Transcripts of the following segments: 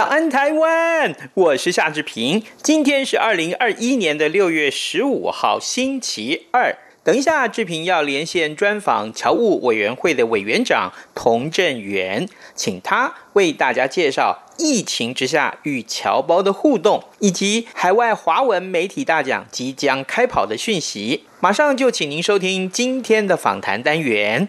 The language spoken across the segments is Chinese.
早安台湾，我是夏志平。今天是二零二一年的六月十五号，星期二。等一下，志平要连线专访侨务委员会的委员长童振源，请他为大家介绍疫情之下与侨胞的互动，以及海外华文媒体大奖即将开跑的讯息。马上就请您收听今天的访谈单元。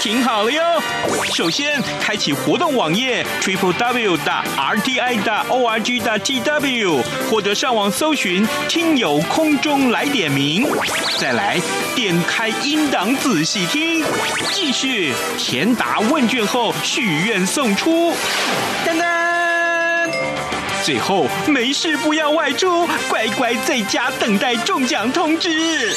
听好了哟！首先，开启活动网页 triple w 的 r t i 的 o r g 的 t w，或者上网搜寻“听友空中来点名”。再来，点开音档仔细听。继续填答问卷后许愿送出。噔噔！最后，没事不要外出，乖乖在家等待中奖通知。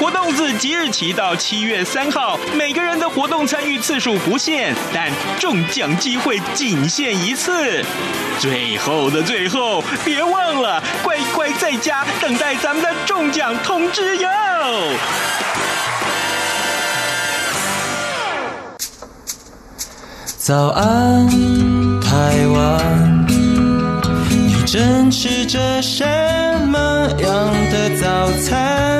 活动自即日起到七月三号，每个人的活动参与次数不限，但中奖机会仅限一次。最后的最后，别忘了乖乖在家等待咱们的中奖通知哟！早安，台湾，你正吃着什么样的早餐？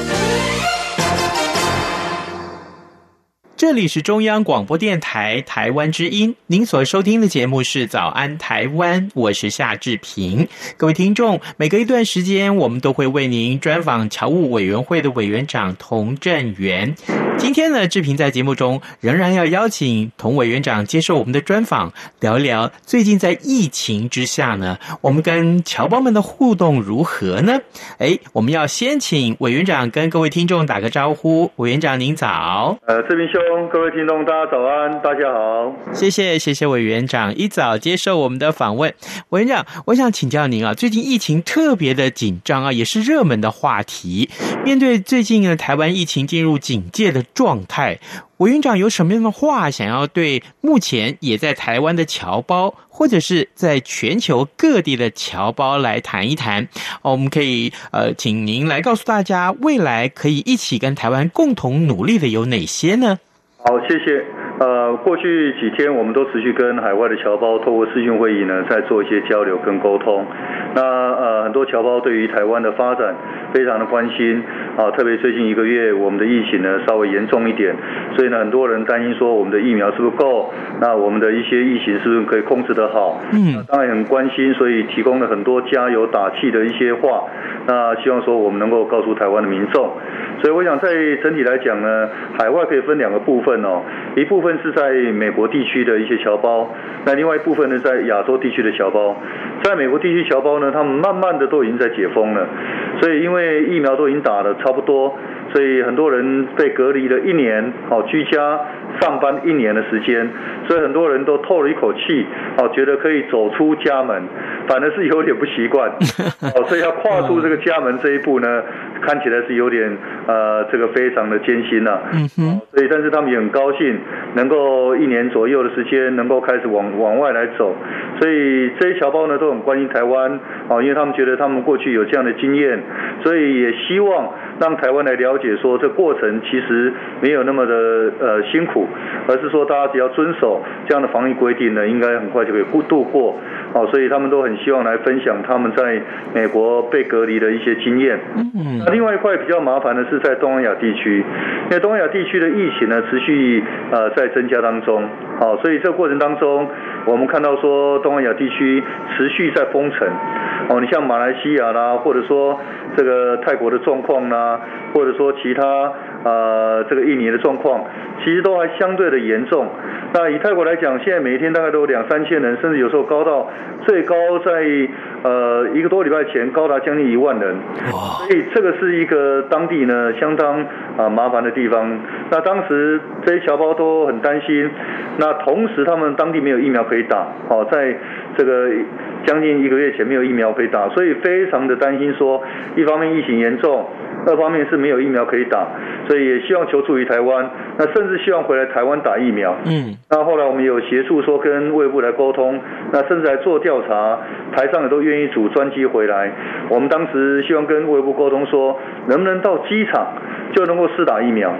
这里是中央广播电台台湾之音，您所收听的节目是《早安台湾》，我是夏志平。各位听众，每隔一段时间，我们都会为您专访侨务委员会的委员长童振源。今天呢，志平在节目中仍然要邀请童委员长接受我们的专访，聊一聊最近在疫情之下呢，我们跟侨胞们的互动如何呢？哎，我们要先请委员长跟各位听众打个招呼。委员长您早。呃，志平兄。各位听众，大家早安，大家好，谢谢谢谢委员长一早接受我们的访问。委员长，我想请教您啊，最近疫情特别的紧张啊，也是热门的话题。面对最近的，台湾疫情进入警戒的状态，委员长有什么样的话想要对目前也在台湾的侨胞，或者是在全球各地的侨胞来谈一谈？我们可以呃，请您来告诉大家，未来可以一起跟台湾共同努力的有哪些呢？好，谢谢。呃，过去几天我们都持续跟海外的侨胞透过视讯会议呢，在做一些交流跟沟通。那呃，很多侨胞对于台湾的发展非常的关心啊，特别最近一个月我们的疫情呢稍微严重一点，所以呢很多人担心说我们的疫苗是不是够？那我们的一些疫情是不是可以控制得好？嗯，当然很关心，所以提供了很多加油打气的一些话。那希望说我们能够告诉台湾的民众。所以我想在整体来讲呢，海外可以分两个部分哦，一部分是在美国地区的一些侨胞，那另外一部分呢在亚洲地区的侨胞，在美国地区侨胞呢，他们慢慢的都已经在解封了，所以因为疫苗都已经打得差不多。所以很多人被隔离了一年，好居家上班一年的时间，所以很多人都透了一口气，好觉得可以走出家门，反而是有点不习惯，哦，所以要跨出这个家门这一步呢，看起来是有点呃这个非常的艰辛呐、啊，嗯哼，所以但是他们也很高兴，能够一年左右的时间能够开始往往外来走，所以这些侨胞呢都很关心台湾，啊，因为他们觉得他们过去有这样的经验，所以也希望。让台湾来了解说，这过程其实没有那么的呃辛苦，而是说大家只要遵守这样的防疫规定呢，应该很快就可以度过。哦，所以他们都很希望来分享他们在美国被隔离的一些经验。嗯，那另外一块比较麻烦的是在东南亚地区，因为东南亚地区的疫情呢持续呃在增加当中。好，所以这个过程当中，我们看到说东南亚地区持续在封城。哦，你像马来西亚啦，或者说这个泰国的状况啦，或者说其他呃这个印尼的状况，其实都还相对的严重。那以泰国来讲，现在每一天大概都有两三千人，甚至有时候高到最高在呃一个多礼拜前高达将近一万人。所以这个是一个当地呢相当啊麻烦的地方。那当时这些侨胞都很担心，那同时他们当地没有疫苗可以打，哦在这个。将近一个月前没有疫苗可以打，所以非常的担心说，一方面疫情严重，二方面是没有疫苗可以打，所以也希望求助于台湾，那甚至希望回来台湾打疫苗。嗯，那后来我们有协助说跟卫部来沟通，那甚至来做调查，台上也都愿意组专机回来。我们当时希望跟卫部沟通说，能不能到机场就能够试打疫苗？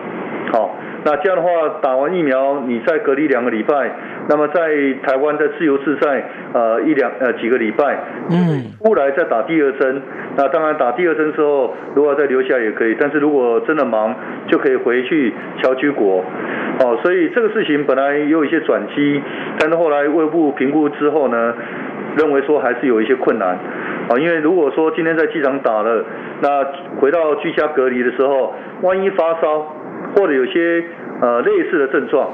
好。那这样的话，打完疫苗，你再隔离两个礼拜，那么在台湾再自由自在，呃一两呃几个礼拜，嗯，出来再打第二针。那当然打第二针之后，如果再留下也可以，但是如果真的忙，就可以回去侨居国。哦，所以这个事情本来也有一些转机，但是后来卫部评估之后呢，认为说还是有一些困难。啊，因为如果说今天在机场打了，那回到居家隔离的时候，万一发烧。或者有些呃类似的症状，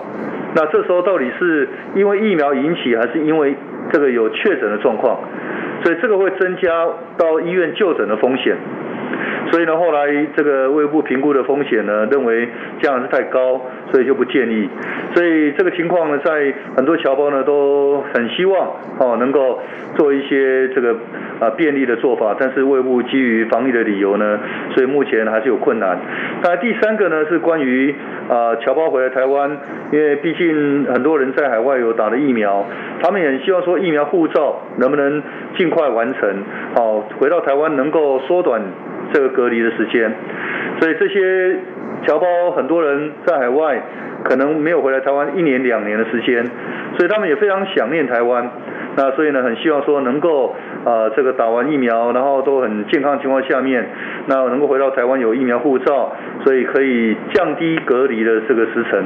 那这时候到底是因为疫苗引起，还是因为这个有确诊的状况？所以这个会增加到医院就诊的风险。所以呢，后来这个卫部评估的风险呢，认为这样是太高，所以就不建议。所以这个情况呢，在很多侨胞呢都很希望哦，能够做一些这个啊便利的做法，但是卫部基于防疫的理由呢，所以目前还是有困难。那第三个呢是关于啊侨胞回来台湾，因为毕竟很多人在海外有打了疫苗，他们也希望说疫苗护照能不能尽快完成，好回到台湾能够缩短。这个隔离的时间，所以这些侨胞很多人在海外可能没有回来台湾一年两年的时间，所以他们也非常想念台湾。那所以呢，很希望说能够啊、呃，这个打完疫苗，然后都很健康情况下面，那能够回到台湾有疫苗护照，所以可以降低隔离的这个时程。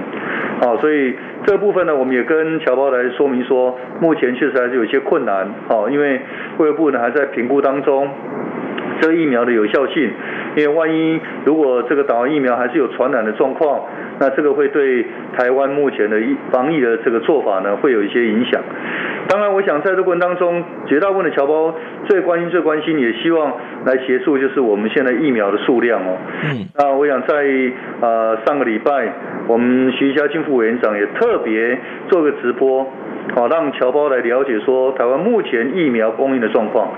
好，所以这部分呢，我们也跟侨胞来说明说，目前确实还是有些困难。好，因为卫部呢还在评估当中。这个疫苗的有效性，因为万一如果这个打完疫苗还是有传染的状况，那这个会对台湾目前的防疫的这个做法呢，会有一些影响。当然，我想在这个过程当中，绝大部分的侨胞最关心、最关心，也希望来协助，就是我们现在疫苗的数量哦。嗯。那我想在呃上个礼拜，我们徐家金副委员长也特别做个直播，好让侨胞来了解说台湾目前疫苗供应的状况。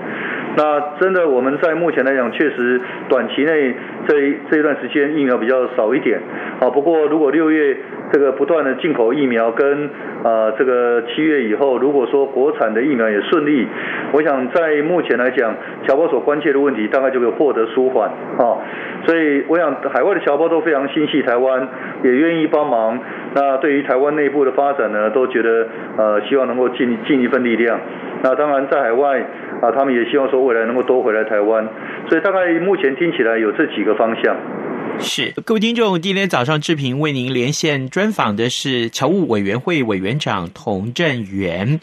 那真的，我们在目前来讲，确实短期内这一这一段时间疫苗比较少一点。好，不过如果六月这个不断的进口疫苗跟呃这个七月以后，如果说国产的疫苗也顺利，我想在目前来讲，侨胞所关切的问题大概就会获得舒缓啊。所以我想海外的侨胞都非常心系台湾，也愿意帮忙。那对于台湾内部的发展呢，都觉得呃希望能够尽尽一份力量。那当然在海外啊，他们也希望说未来能够多回来台湾。所以大概目前听起来有这几个方向。是各位听众，今天早上志平为您连线专访的是侨务委员会委员长童振源。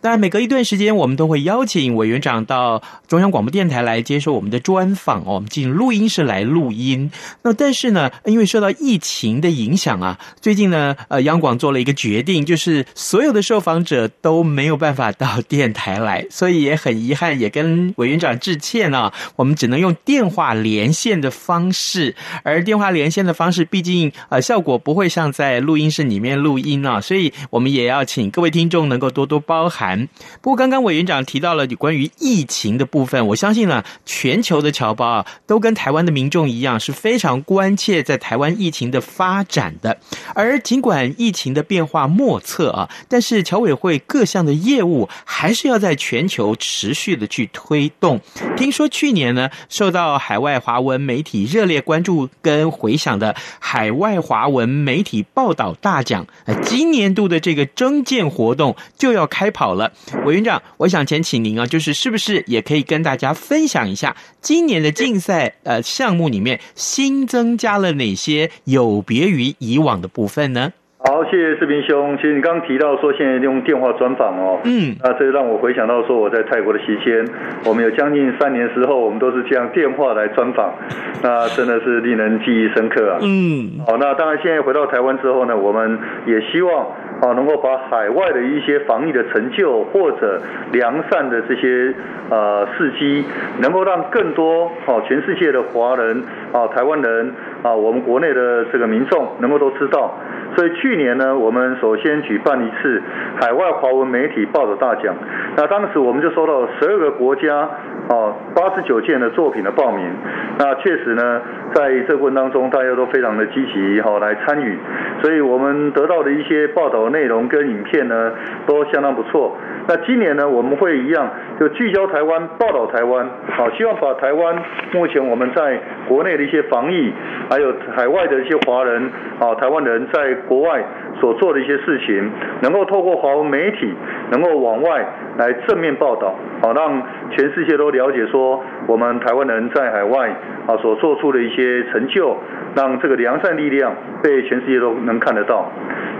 当然，每隔一段时间，我们都会邀请委员长到中央广播电台来接受我们的专访哦。我们进录音室来录音。那但是呢，因为受到疫情的影响啊，最近呢，呃，央广做了一个决定，就是所有的受访者都没有办法到电台来，所以也很遗憾，也跟委员长致歉啊。我们只能用电话连线的方式而。而电话连线的方式，毕竟呃效果不会像在录音室里面录音啊，所以我们也要请各位听众能够多多包涵。不过刚刚委员长提到了关于疫情的部分，我相信呢，全球的侨胞啊，都跟台湾的民众一样，是非常关切在台湾疫情的发展的。而尽管疫情的变化莫测啊，但是侨委会各项的业务还是要在全球持续的去推动。听说去年呢，受到海外华文媒体热烈关注跟回响的海外华文媒体报道大奖，呃，今年度的这个征件活动就要开跑了。委员长，我想先请您啊，就是是不是也可以跟大家分享一下今年的竞赛呃项目里面新增加了哪些有别于以往的部分呢？好，谢谢士兵兄。其实你刚刚提到说现在用电话专访哦，嗯，那这让我回想到说我在泰国的期间，我们有将近三年时候，我们都是这样电话来专访，那真的是令人记忆深刻啊。嗯，好，那当然现在回到台湾之后呢，我们也希望啊能够把海外的一些防疫的成就或者良善的这些呃事迹，能够让更多哦全世界的华人啊台湾人啊我们国内的这个民众能够都知道。所以去年呢，我们首先举办一次海外华文媒体报道大奖。那当时我们就收到十二个国家啊八十九件的作品的报名。那确实呢，在这个过程当中，大家都非常的积极哈来参与。所以我们得到的一些报道内容跟影片呢，都相当不错。那今年呢，我们会一样就聚焦台湾，报道台湾，好，希望把台湾目前我们在国内的一些防疫，还有海外的一些华人啊，台湾人在国外所做的一些事情，能够透过华文媒体，能够往外来正面报道，好，让全世界都了解说，我们台湾人在海外啊所做出的一些成就，让这个良善力量被全世界都能看得到。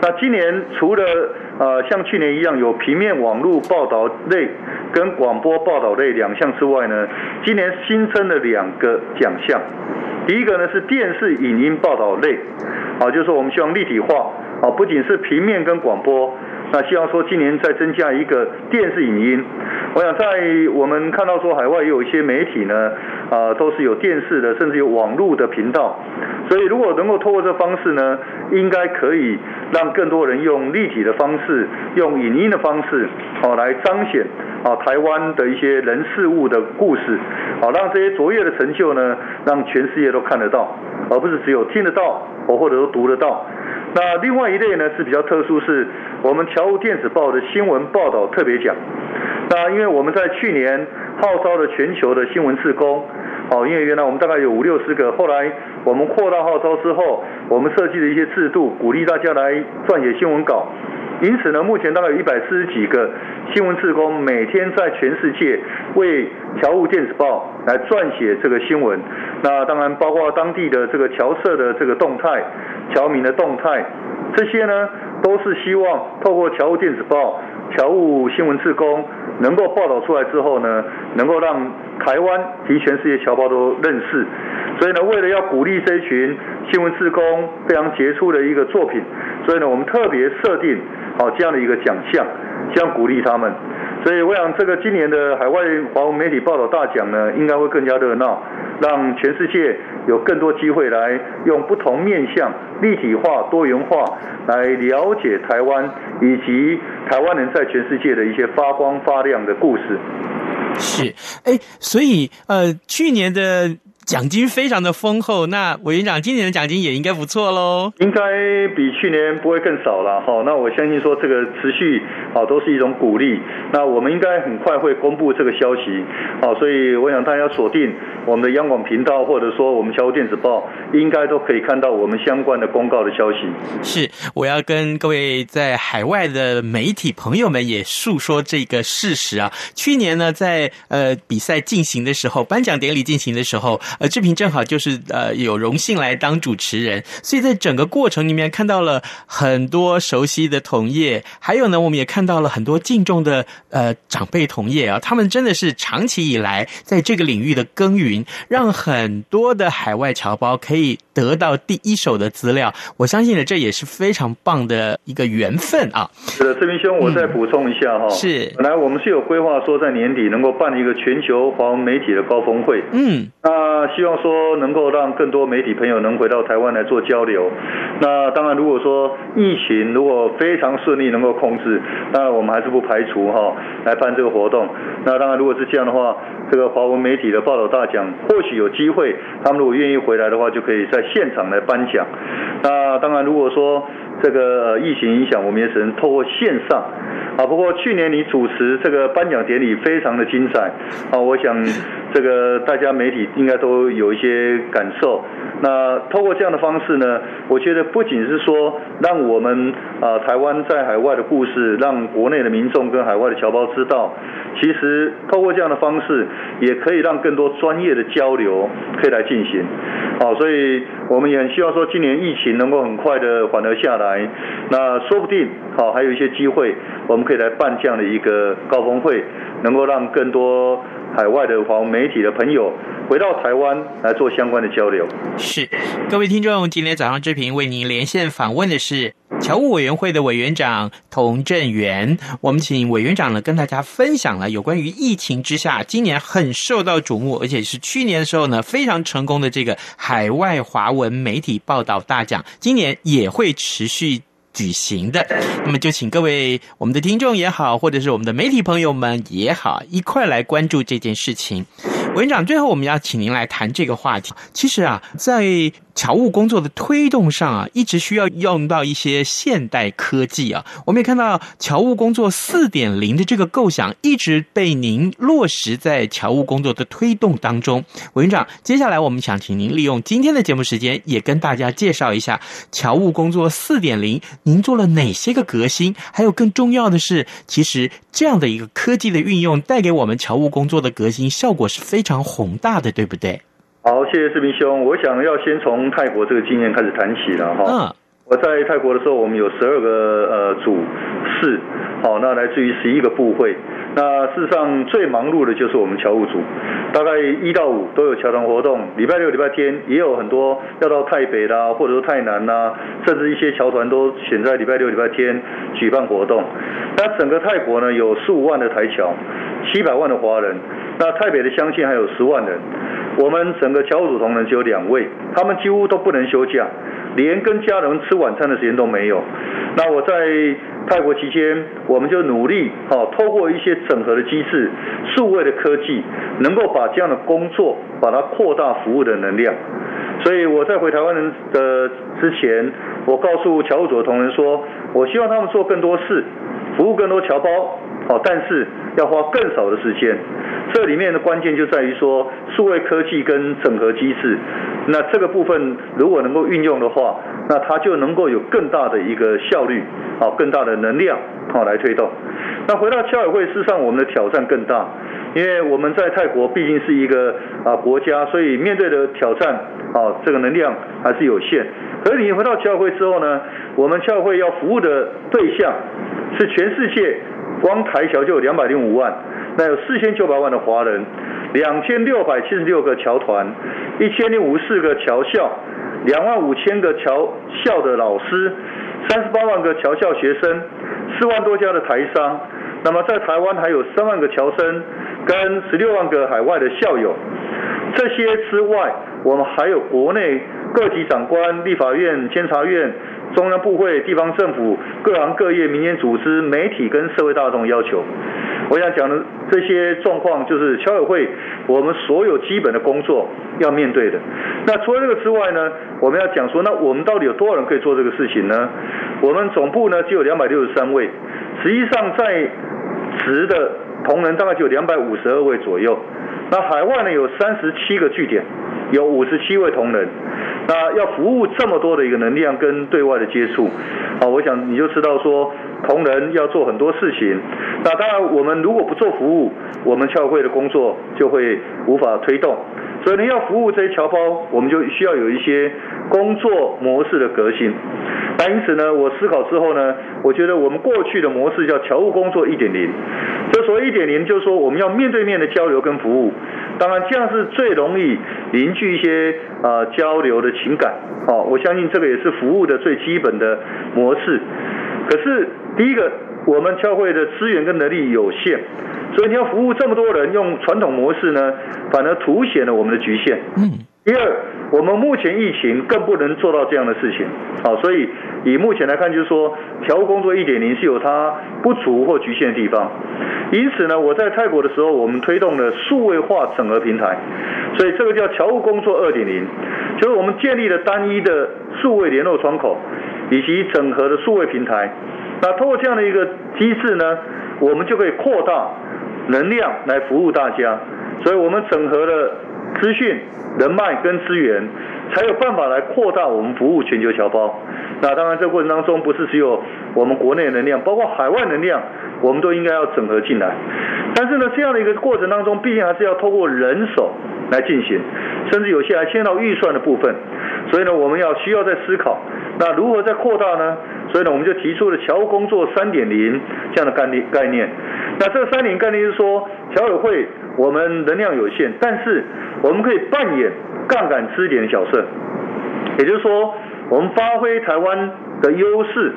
那今年除了呃像去年一样有平面网络报道类跟广播报道类两项之外呢，今年新增了两个奖项。第一个呢是电视影音报道类，啊，就是我们希望立体化，啊，不仅是平面跟广播，那希望说今年再增加一个电视影音。我想在我们看到说海外也有一些媒体呢，啊，都是有电视的，甚至有网络的频道。所以如果能够透过这方式呢，应该可以让更多人用立体的方式，用影音的方式，哦，来彰显啊台湾的一些人事物的故事，好让这些卓越的成就呢，让全世界都看得到，而不是只有听得到，或或者都读得到。那另外一类呢是比较特殊，是我们侨务电子报的新闻报道特别奖。那因为我们在去年号召了全球的新闻志工，哦，因为原来我们大概有五六十个，后来我们扩大号召之后，我们设计了一些制度，鼓励大家来撰写新闻稿。因此呢，目前大概有一百四十几个新闻志工，每天在全世界为侨务电子报来撰写这个新闻。那当然包括当地的这个侨社的这个动态、侨民的动态，这些呢都是希望透过侨务电子报、侨务新闻志工能够报道出来之后呢，能够让台湾及全世界侨胞都认识。所以呢，为了要鼓励这群新闻志工非常杰出的一个作品，所以呢，我们特别设定。好，这样的一个奖项，这样鼓励他们，所以我想这个今年的海外华文媒体报道大奖呢，应该会更加热闹，让全世界有更多机会来用不同面向、立体化、多元化来了解台湾以及台湾人在全世界的一些发光发亮的故事。是，哎，所以呃，去年的。奖金非常的丰厚，那委员长今年的奖金也应该不错喽。应该比去年不会更少了哈。那我相信说这个持续啊都是一种鼓励。那我们应该很快会公布这个消息。好，所以我想大家锁定我们的央广频道，或者说我们侨务电子报，应该都可以看到我们相关的公告的消息。是，我要跟各位在海外的媒体朋友们也诉说这个事实啊。去年呢，在呃比赛进行的时候，颁奖典礼进行的时候。呃，志平正好就是呃有荣幸来当主持人，所以在整个过程里面看到了很多熟悉的同业，还有呢，我们也看到了很多敬重的呃长辈同业啊，他们真的是长期以来在这个领域的耕耘，让很多的海外侨胞可以得到第一手的资料。我相信呢，这也是非常棒的一个缘分啊。是的，志明兄，我再补充一下哈、嗯。是，本来我们是有规划说在年底能够办一个全球华文媒体的高峰会。嗯，那希望说能够让更多媒体朋友能回到台湾来做交流。那当然，如果说疫情如果非常顺利能够控制，当然我们还是不排除哈来办这个活动。那当然，如果是这样的话，这个华文媒体的报道大奖或许有机会，他们如果愿意回来的话，就可以在现场来颁奖。那当然，如果说这个疫情影响，我们也只能透过线上。啊，不过去年你主持这个颁奖典礼非常的精彩啊，我想这个大家媒体应该都有一些感受。那透过这样的方式呢，我觉得不仅是说让我们啊台湾在海外的故事，让国内的民众跟海外的侨胞知道，其实透过这样的方式，也可以让更多专业的交流可以来进行。好，所以我们也很希望说，今年疫情能够很快的缓和下来，那说不定好还有一些机会，我们可以来办这样的一个高峰会，能够让更多海外的华文媒体的朋友回到台湾来做相关的交流。是，各位听众，今天早上志平为您连线访问的是侨务委员会的委员长童振源。我们请委员长呢跟大家分享了有关于疫情之下今年很受到瞩目，而且是去年的时候呢非常成功的这个海外华文媒体报道大奖，今年也会持续举行的。那么就请各位我们的听众也好，或者是我们的媒体朋友们也好，一块来关注这件事情。委员长，最后我们要请您来谈这个话题。其实啊，在侨务工作的推动上啊，一直需要用到一些现代科技啊。我们也看到侨务工作四点零的这个构想一直被您落实在侨务工作的推动当中。委员长，接下来我们想请您利用今天的节目时间，也跟大家介绍一下侨务工作四点零，您做了哪些个革新？还有更重要的是，其实这样的一个科技的运用，带给我们侨务工作的革新效果是非常宏大的，对不对？好，谢谢志明兄。我想要先从泰国这个经验开始谈起了哈。我在泰国的时候，我们有十二个呃组室，好，那来自于十一个部会。那事实上最忙碌的就是我们侨务组，大概一到五都有侨团活动，礼拜六、礼拜天也有很多要到泰北啦，或者说泰南啦，甚至一些侨团都选在礼拜六、礼拜天举办活动。那整个泰国呢，有十五万的台侨，七百万的华人。那泰北的乡亲还有十万人。我们整个侨务组同仁只有两位，他们几乎都不能休假，连跟家人吃晚餐的时间都没有。那我在泰国期间，我们就努力，哦，透过一些整合的机制、数位的科技，能够把这样的工作，把它扩大服务的能量。所以我在回台湾人的之前，我告诉侨务组的同仁说，我希望他们做更多事，服务更多侨胞。好，但是要花更少的时间。这里面的关键就在于说，数位科技跟整合机制。那这个部分如果能够运用的话，那它就能够有更大的一个效率，好，更大的能量，好来推动。那回到侨委会，事实上我们的挑战更大，因为我们在泰国毕竟是一个啊国家，所以面对的挑战，啊这个能量还是有限。可是你回到侨委会之后呢，我们侨委会要服务的对象是全世界。光台侨就有两百零五万，那有四千九百万的华人，两千六百七十六个侨团，一千零五十四个侨校，两万五千个侨校的老师，三十八万个侨校学生，四万多家的台商。那么在台湾还有三万个侨生，跟十六万个海外的校友。这些之外，我们还有国内各级长官、立法院、监察院。中央部会、地方政府、各行各业、民间组织、媒体跟社会大众要求，我想讲的这些状况，就是侨委会我们所有基本的工作要面对的。那除了这个之外呢，我们要讲说，那我们到底有多少人可以做这个事情呢？我们总部呢只有两百六十三位，实际上在职的同仁大概就有两百五十二位左右。那海外呢有三十七个据点，有五十七位同仁。那要服务这么多的一个能量跟对外的接触，啊，我想你就知道说，同仁要做很多事情。那当然，我们如果不做服务，我们侨会的工作就会无法推动。所以你要服务这些侨胞，我们就需要有一些工作模式的革新。那因此呢，我思考之后呢，我觉得我们过去的模式叫侨务工作一点零。这所谓一点零，就是说我们要面对面的交流跟服务。当然，这样是最容易凝聚一些啊、呃、交流的情感。好，我相信这个也是服务的最基本的模式。可是第一个，我们教会的资源跟能力有限，所以你要服务这么多人，用传统模式呢，反而凸显了我们的局限。嗯。第二，我们目前疫情更不能做到这样的事情，好，所以以目前来看，就是说，侨务工作一点零是有它不足或局限的地方。因此呢，我在泰国的时候，我们推动了数位化整合平台，所以这个叫侨务工作二点零，就是我们建立了单一的数位联络窗口，以及整合的数位平台。那通过这样的一个机制呢，我们就可以扩大能量来服务大家。所以我们整合了资讯。人脉跟资源，才有办法来扩大我们服务全球侨胞。那当然，这过程当中不是只有我们国内能量，包括海外能量，我们都应该要整合进来。但是呢，这样的一个过程当中，毕竟还是要透过人手来进行，甚至有些还牵到预算的部分。所以呢，我们要需要再思考，那如何再扩大呢？所以呢，我们就提出了侨务工作三点零这样的概念概念。那这三点概念是说，侨委会我们能量有限，但是我们可以扮演杠杆支点的角色，也就是说，我们发挥台湾的优势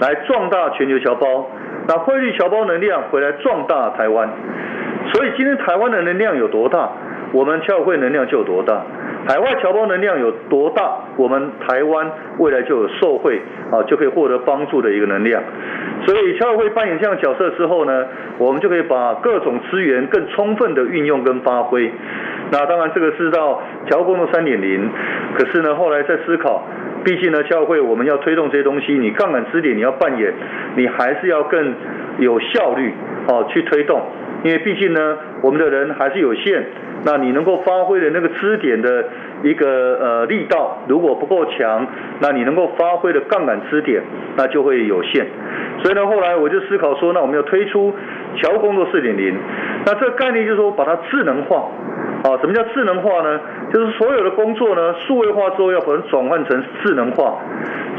来壮大全球侨胞，那汇聚侨胞能量回来壮大台湾。所以今天台湾的能量有多大，我们侨委会能量就有多大。海外侨胞能量有多大，我们台湾未来就有受惠啊，就可以获得帮助的一个能量。所以侨委会扮演这样角色之后呢，我们就可以把各种资源更充分的运用跟发挥。那当然这个是到侨务工作三点零，可是呢后来在思考，毕竟呢侨委会我们要推动这些东西，你杠杆支点你要扮演，你还是要更有效率哦去推动，因为毕竟呢我们的人还是有限。那你能够发挥的那个支点的一个呃力道，如果不够强，那你能够发挥的杠杆支点，那就会有限。所以呢，后来我就思考说，那我们要推出桥工作四点零。那这个概念就是说，把它智能化。啊，什么叫智能化呢？就是所有的工作呢，数位化之后要把它转换成智能化。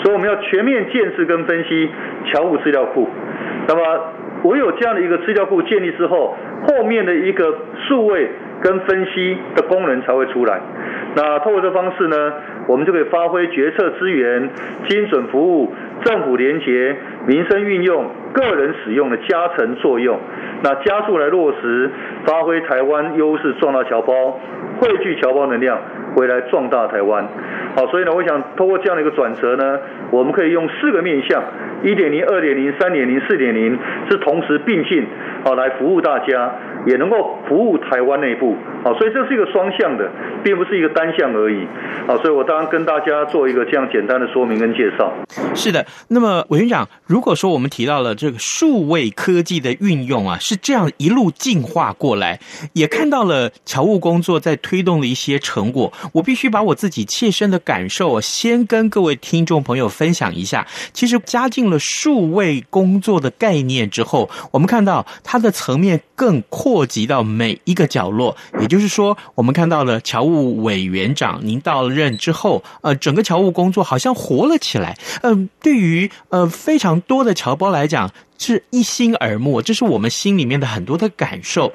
所以我们要全面建设跟分析桥务资料库。那么，我有这样的一个资料库建立之后，后面的一个数位。跟分析的功能才会出来。那透过这方式呢，我们就可以发挥决策资源、精准服务、政府连结、民生运用、个人使用的加成作用。那加速来落实，发挥台湾优势，壮大侨胞，汇聚侨胞能量，回来壮大台湾。好，所以呢，我想透过这样的一个转折呢，我们可以用四个面向：一点零、二点零、三点零、四点零，是同时并进，好来服务大家。也能够服务台湾内部，好，所以这是一个双向的，并不是一个单向而已，好，所以我当然跟大家做一个这样简单的说明跟介绍。是的，那么委员长，如果说我们提到了这个数位科技的运用啊，是这样一路进化过来，也看到了侨务工作在推动的一些成果，我必须把我自己切身的感受先跟各位听众朋友分享一下。其实加进了数位工作的概念之后，我们看到它的层面更扩。及到每一个角落，也就就是说，我们看到了侨务委员长您到任之后，呃，整个侨务工作好像活了起来。嗯、对于呃非常多的侨胞来讲。是一心耳目，这是我们心里面的很多的感受。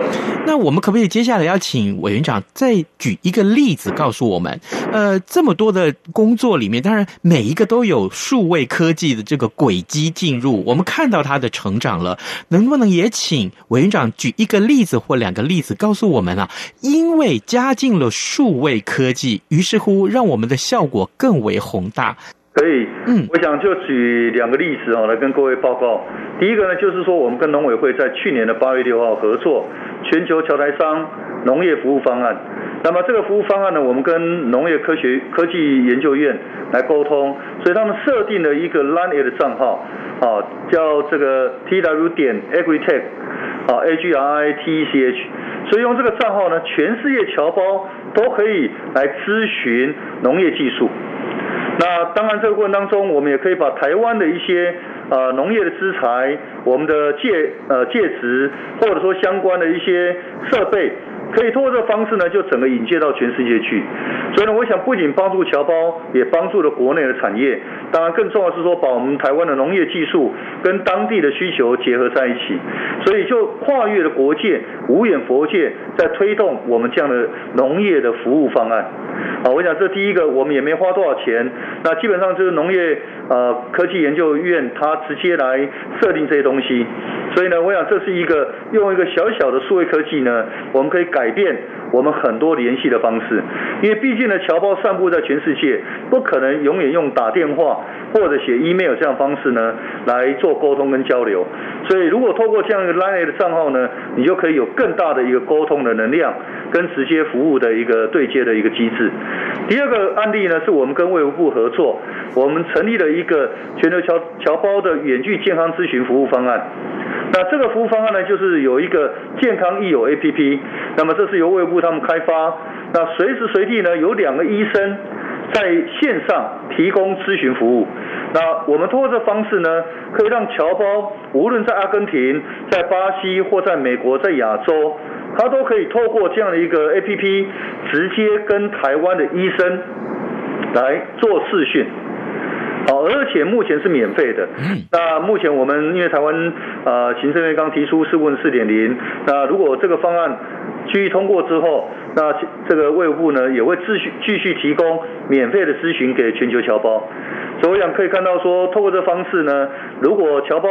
那我们可不可以接下来要请委员长再举一个例子，告诉我们，呃，这么多的工作里面，当然每一个都有数位科技的这个轨迹进入，我们看到它的成长了。能不能也请委员长举一个例子或两个例子，告诉我们啊？因为加进了数位科技，于是乎让我们的效果更为宏大。可以，嗯，我想就举两个例子哦，来跟各位报告。第一个呢，就是说我们跟农委会在去年的八月六号合作全球桥台商农业服务方案。那么这个服务方案呢，我们跟农业科学科技研究院来沟通，所以他们设定了一个 LINE@ 的账号，啊，叫这个 TW 点 Agritech，啊，A G R I T E C H。所以用这个账号呢，全世界侨胞都可以来咨询农业技术。那当然，这个过程当中，我们也可以把台湾的一些呃农业的资材、我们的介呃介质，或者说相关的一些设备，可以通过这个方式呢，就整个引介到全世界去。所以呢，我想不仅帮助侨胞，也帮助了国内的产业。当然，更重要是说，把我们台湾的农业技术跟当地的需求结合在一起。所以就跨越了国界，无远弗届，在推动我们这样的农业的服务方案。好，我想这第一个，我们也没花多少钱。那基本上就是农业呃科技研究院，它直接来设定这些东西。所以呢，我想这是一个用一个小小的数位科技呢，我们可以改变我们很多联系的方式。因为毕竟呢，侨胞散布在全世界，不可能永远用打电话或者写 email 这样方式呢来做沟通跟交流。所以如果透过这样一个 Line 的账号呢，你就可以有更大的一个沟通的能量，跟直接服务的一个对接的一个机制。第二个案例呢，是我们跟卫福部合作，我们成立了一个全球侨侨胞的远距健康咨询服务方案。那这个服务方案呢，就是有一个健康益友 APP，那么这是由卫部他们开发，那随时随地呢，有两个医生在线上提供咨询服务。那我们通过这方式呢，可以让侨胞无论在阿根廷、在巴西或在美国、在亚洲，他都可以透过这样的一个 APP，直接跟台湾的医生来做视讯。好，而且目前是免费的。那目前我们因为台湾呃行政院刚提出试问四点零，那如果这个方案继续通过之后，那这个卫部呢也会继续继续提供免费的咨询给全球侨胞。所以我想可以看到说，透过这方式呢，如果侨胞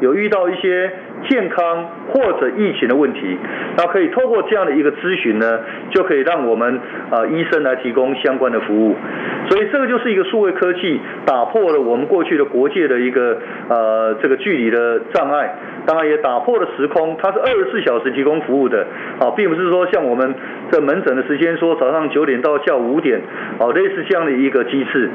有遇到一些健康或者疫情的问题，那可以透过这样的一个咨询呢，就可以让我们啊医生来提供相关的服务。所以这个就是一个数位科技打破了我们过去的国界的一个呃这个距离的障碍，当然也打破了时空，它是二十四小时提供服务的，啊，并不是说像我们在门诊的时间说早上九点到下午五点，好，类似这样的一个机制。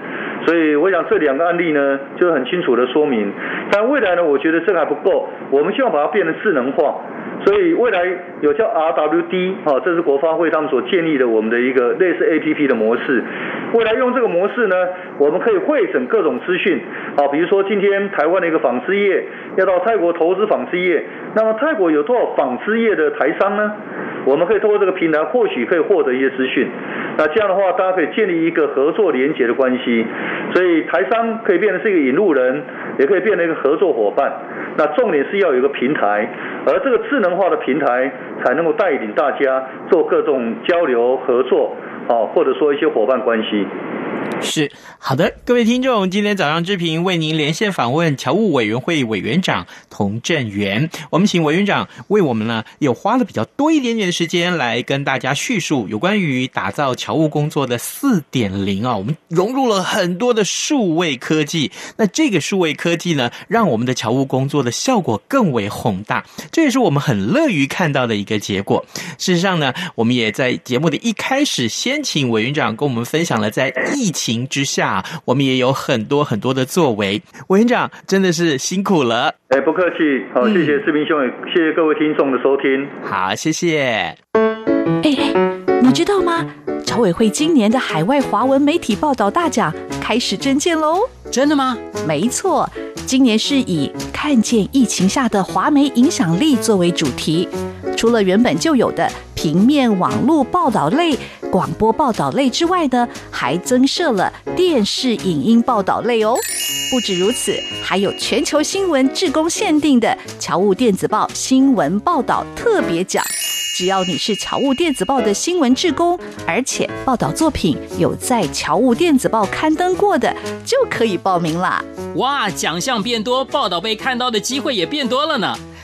所以我想这两个案例呢，就很清楚的说明。但未来呢，我觉得这还不够，我们希望把它变得智能化。所以未来有叫 RWD，哈，这是国发会他们所建立的我们的一个类似 APP 的模式。未来用这个模式呢，我们可以汇整各种资讯，啊，比如说今天台湾的一个纺织业要到泰国投资纺织业，那么泰国有多少纺织业的台商呢？我们可以通过这个平台，或许可以获得一些资讯。那这样的话，大家可以建立一个合作连结的关系，所以台商可以变成是一个引路人，也可以变成一个合作伙伴。那重点是要有一个平台，而这个智能化的平台才能够带领大家做各种交流合作，啊，或者说一些伙伴关系。是。好的，各位听众，今天早上之平为您连线访问侨务委员会委员长童振源，我们请委员长为我们呢，又花了比较多一点点的时间来跟大家叙述有关于打造侨务工作的四点零啊，我们融入了很多的数位科技，那这个数位科技呢，让我们的侨务工作的效果更为宏大，这也是我们很乐于看到的一个结果。事实上呢，我们也在节目的一开始先请委员长跟我们分享了在疫情之下，我们也有很多很多的作为。委员长真的是辛苦了，哎，不客气，好，谢谢士兵兄，也谢谢各位听众的收听，好，谢谢。哎哎，你知道吗？朝委会今年的海外华文媒体报道大奖开始征件喽！真的吗？没错，今年是以看见疫情下的华媒影响力作为主题，除了原本就有的平面、网络报道类。广播报道类之外呢，还增设了电视影音报道类哦。不止如此，还有全球新闻志工限定的侨务电子报新闻报道特别奖。只要你是侨务电子报的新闻志工，而且报道作品有在侨务电子报刊登过的，就可以报名啦。哇，奖项变多，报道被看到的机会也变多了呢。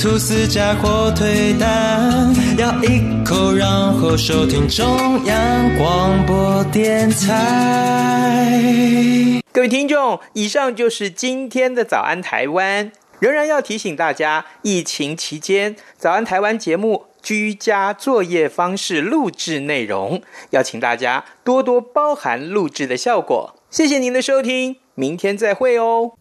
吐司加火腿蛋，咬一口，然后收听中央广播电台。各位听众，以上就是今天的早安台湾。仍然要提醒大家，疫情期间早安台湾节目居家作业方式录制内容，要请大家多多包涵录制的效果。谢谢您的收听，明天再会哦。